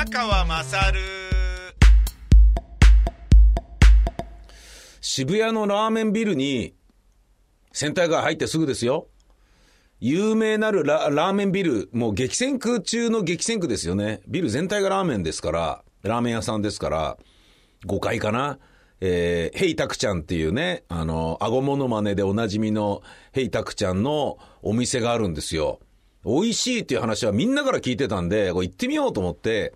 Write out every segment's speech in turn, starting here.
宮川まさる渋谷のラーメンビルに、センター街入ってすぐですよ。有名なるララーメンビル、もう激戦区中の激戦区ですよね。ビル全体がラーメンですから、ラーメン屋さんですから、5階かな。えー、ヘイタクちゃんっていうね、あの、顎モノマネでおなじみのヘイタクちゃんのお店があるんですよ。美味しいっていう話はみんなから聞いてたんで、これ行ってみようと思って、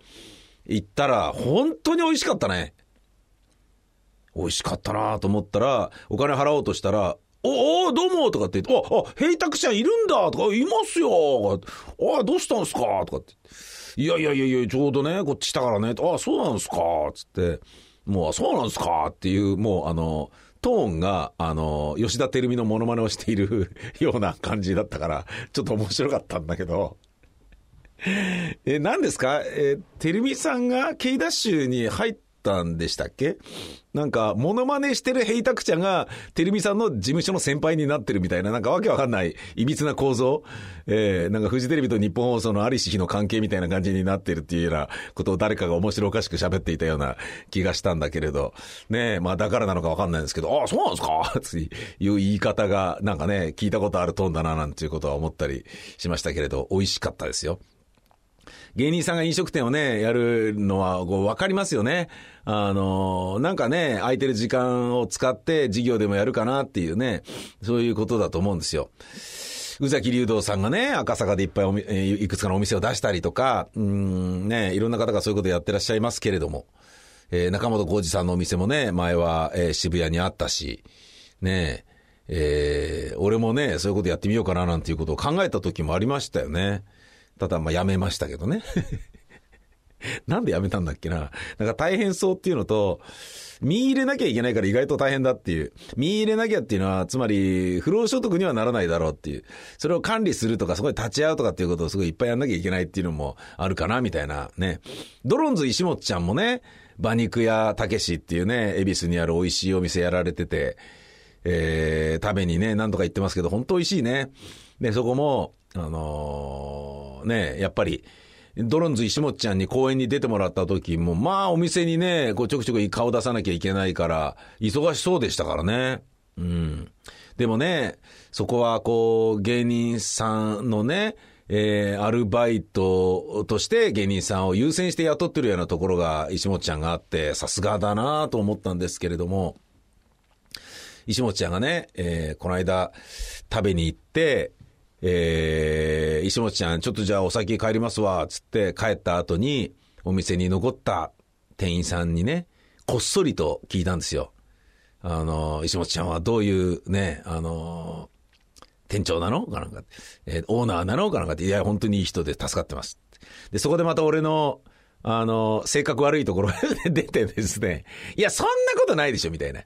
行ったら、本当に美味しかったね。美味しかったなと思ったら、お金払おうとしたら、おおどうもとかって言って、あ、あ、ヘイタクちゃんいるんだとか、いますよあ、どうしたんすかとかって。いやいやいやいや、ちょうどね、こっち来たからね。あ、そうなんすかつって。もう、そうなんすかっていう、もう、あの、トーンが、あの、吉田照美のモノマネをしている ような感じだったから、ちょっと面白かったんだけど。え、何ですか？え、てるみさんが K ダッシュに入ったんでしたっけ？なんか、モノマネしてるヘイタクちゃんが、てるみさんの事務所の先輩になってるみたいな、なんかわけわかんない、いびつな構造。えー、なんかフジテレビと日本放送のありし日の関係みたいな感じになってるっていうようなことを誰かが面白おかしく喋っていたような気がしたんだけれど、ねえ、まあだからなのかわかんないんですけど、ああ、そうなんですか？っていう言い方が、なんかね、聞いたことあるトーンだな、なんていうことは思ったりしましたけれど、美味しかったですよ。芸人さんが飲食店をね、やるのは、こう、わかりますよね。あの、なんかね、空いてる時間を使って事業でもやるかなっていうね、そういうことだと思うんですよ。宇崎竜道さんがね、赤坂でいっぱいおみ、いくつかのお店を出したりとか、うん、ね、いろんな方がそういうことやってらっしゃいますけれども、えー中本浩二さんのお店もね、前は、えー渋谷にあったし、ねえー俺もね、そういうことやってみようかななんていうことを考えた時もありましたよね。ただ、まあ、やめましたけどね。なんでやめたんだっけな。なんか大変そうっていうのと、見入れなきゃいけないから意外と大変だっていう。見入れなきゃっていうのは、つまり、不労所得にはならないだろうっていう。それを管理するとか、そこに立ち会うとかっていうことをすごいいっぱいやんなきゃいけないっていうのもあるかな、みたいなね。ドロンズ石本ちゃんもね、馬肉屋たけしっていうね、恵比寿にある美味しいお店やられてて、えー、食べにね、何とか言ってますけど、本当美味しいね。で、そこも、あのーね、やっぱり、ドロンズ石本ちゃんに公演に出てもらった時も、まあお店にね、こうちょくちょく顔出さなきゃいけないから、忙しそうでしたからね。うん。でもね、そこはこう、芸人さんのね、えー、アルバイトとして芸人さんを優先して雇ってるようなところが石本ちゃんがあって、さすがだなと思ったんですけれども、石本ちゃんがね、えーこの間食べに行って、えー石本ちゃん、ちょっとじゃあお先帰りますわ、つって帰った後に、お店に残った店員さんにね、こっそりと聞いたんですよ。あの、石本ちゃんはどういうね、あの、店長なの？かなんか、えーオーナーなの？かなんかって、いや、本当にいい人で助かってます。で、そこでまた俺の、あの、性格悪いところが出てですね、いや、そんなことないでしょ、みたいな。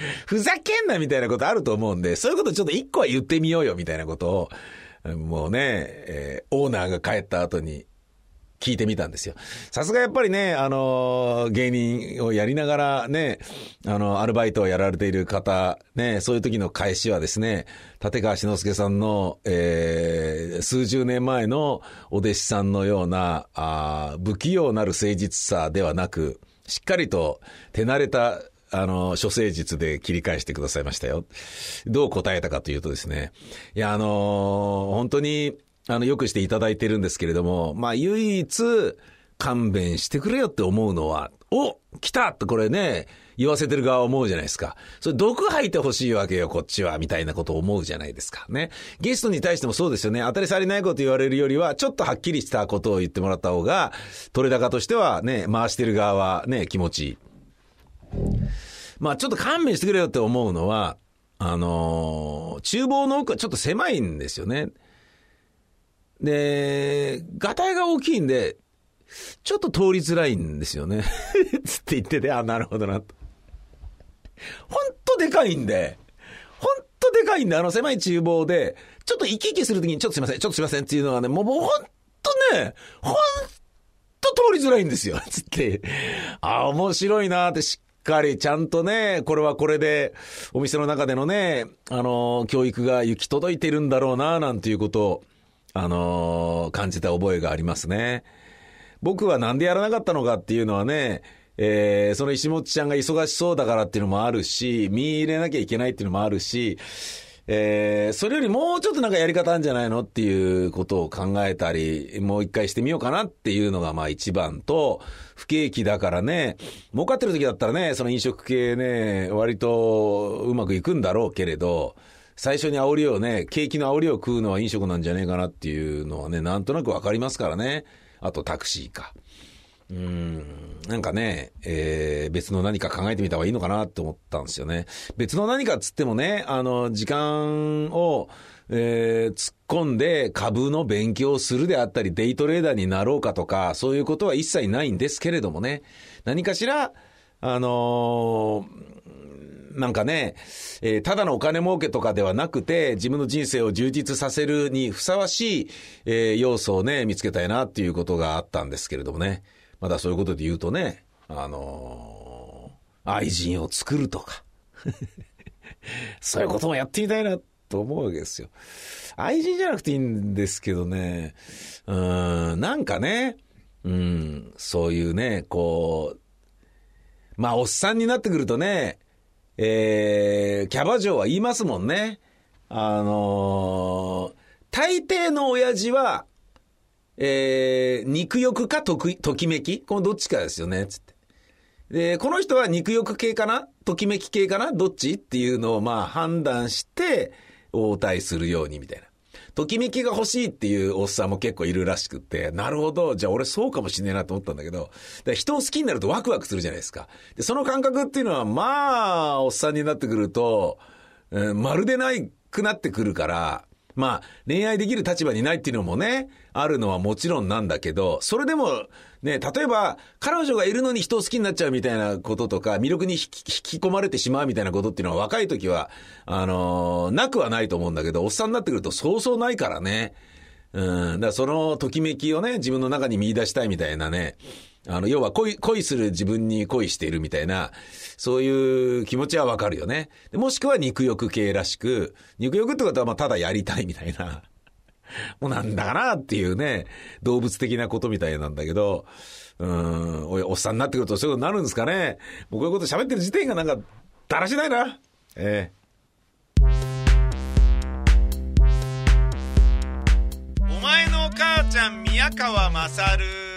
ふざけんなみたいなことあると思うんで、そういうことちょっと一個は言ってみようよみたいなことを、もうね、えーオーナーが帰った後に聞いてみたんですよ。さすがやっぱりね、あの芸人をやりながらね、あの、アルバイトをやられている方、ね、そういう時の返しはですね、立川志の輔さんの、えー数十年前のお弟子さんのような、あ不器用なる誠実さではなく、しっかりと手慣れたあの、処世術で切り返してくださいましたよ。どう答えたかというとですね、いや、あの本当に、あの、よくしていただいてるんですけれども、まあ、唯一、勘弁してくれよって思うのは、お来たってこれね、言わせてる側は思うじゃないですか。それ毒吐いてほしいわけよ、こっちは、みたいなことを思うじゃないですか。ね。ゲストに対してもそうですよね。当たり障りないこと言われるよりは、ちょっとはっきりしたことを言ってもらった方が、取れ高としてはね、回してる側はね、気持ちいい。まあちょっと勘弁してくれよって思うのは、あのー厨房の奥はちょっと狭いんですよね。で、ガタイが大きいんで、ちょっと通りづらいんですよね。つって言ってて、あ、なるほどなと。ほんとでかいんで、ほんとでかいんで、あの狭い厨房で、ちょっと行き来するときに、ちょっとすいません、ちょっとすいませんっていうのはね、もうもうほんとね、ほんと通りづらいんですよ。つって。あ、面白いなってしっかりちゃんとね、これはこれで、お店の中でのね、あの、教育が行き届いてるんだろうな、なんていうことを、あの、感じた覚えがありますね。僕はなんでやらなかったのかっていうのはね、えー、その石本ちゃんが忙しそうだからっていうのもあるし、見入れなきゃいけないっていうのもあるし、えー、それよりもうちょっとなんかやり方あるんじゃないのっていうことを考えたり、もう一回してみようかなっていうのがまあ一番と、不景気だからね、儲かってる時だったらね、その飲食系ね、割とうまくいくんだろうけれど、最初に煽りをね、景気の煽りを食うのは飲食なんじゃねえかなっていうのはね、なんとなくわかりますからね。あとタクシーか。うん、なんかね、えー、別の何か考えてみた方がいいのかなって思ったんですよね。別の何かっつってもね、あの、時間を、えー、突っ込んで株の勉強をするであったり、デイトレーダーになろうかとか、そういうことは一切ないんですけれどもね、何かしら、あのー、なんかね、えー、ただのお金儲けとかではなくて、自分の人生を充実させるにふさわしい、えー、要素をね、見つけたいなっていうことがあったんですけれどもね。まだそういうことで言うとね、あのー、愛人を作るとか そういうこともやってみたいなと思うわけですよ。愛人じゃなくていいんですけどね、うん、なんかね、うん、そういうね、こう、まあ、おっさんになってくるとね、えー、キャバ嬢は言いますもんね。あのー、大抵の親父は、えー、肉欲かとくときめき？このどっちかですよね、つって。で、この人は肉欲系かな？ときめき系かな？どっち？っていうのをまあ判断して、応対するようにみたいな。ときめきが欲しいっていうおっさんも結構いるらしくって、なるほど、じゃあ俺そうかもしれないなと思ったんだけど、人を好きになるとワクワクするじゃないですか。で、その感覚っていうのは、まあ、おっさんになってくると、うん、まるでないくなってくるから、まあ、恋愛できる立場にないっていうのもね、あるのはもちろんなんだけど、それでも、ね、例えば、彼女がいるのに人を好きになっちゃうみたいなこととか、魅力に引き込まれてしまうみたいなことっていうのは若い時は、あのー、なくはないと思うんだけど、おっさんになってくるとそうそうないからね。うん、だからそのときめきをね、自分の中に見出したいみたいなね、あの、要は恋、恋する自分に恋しているみたいな、そういう気持ちはわかるよね。もしくは肉欲系らしく、肉欲ってことはまあただやりたいみたいな。もうなんだかなっていうね、動物的なことみたいなんだけど、うん、おおっさんになってくるとそういうことになるんですかね。もうこういうこと喋ってる時点がなんか、だらしないな。ええお前の母ちゃん宮川勝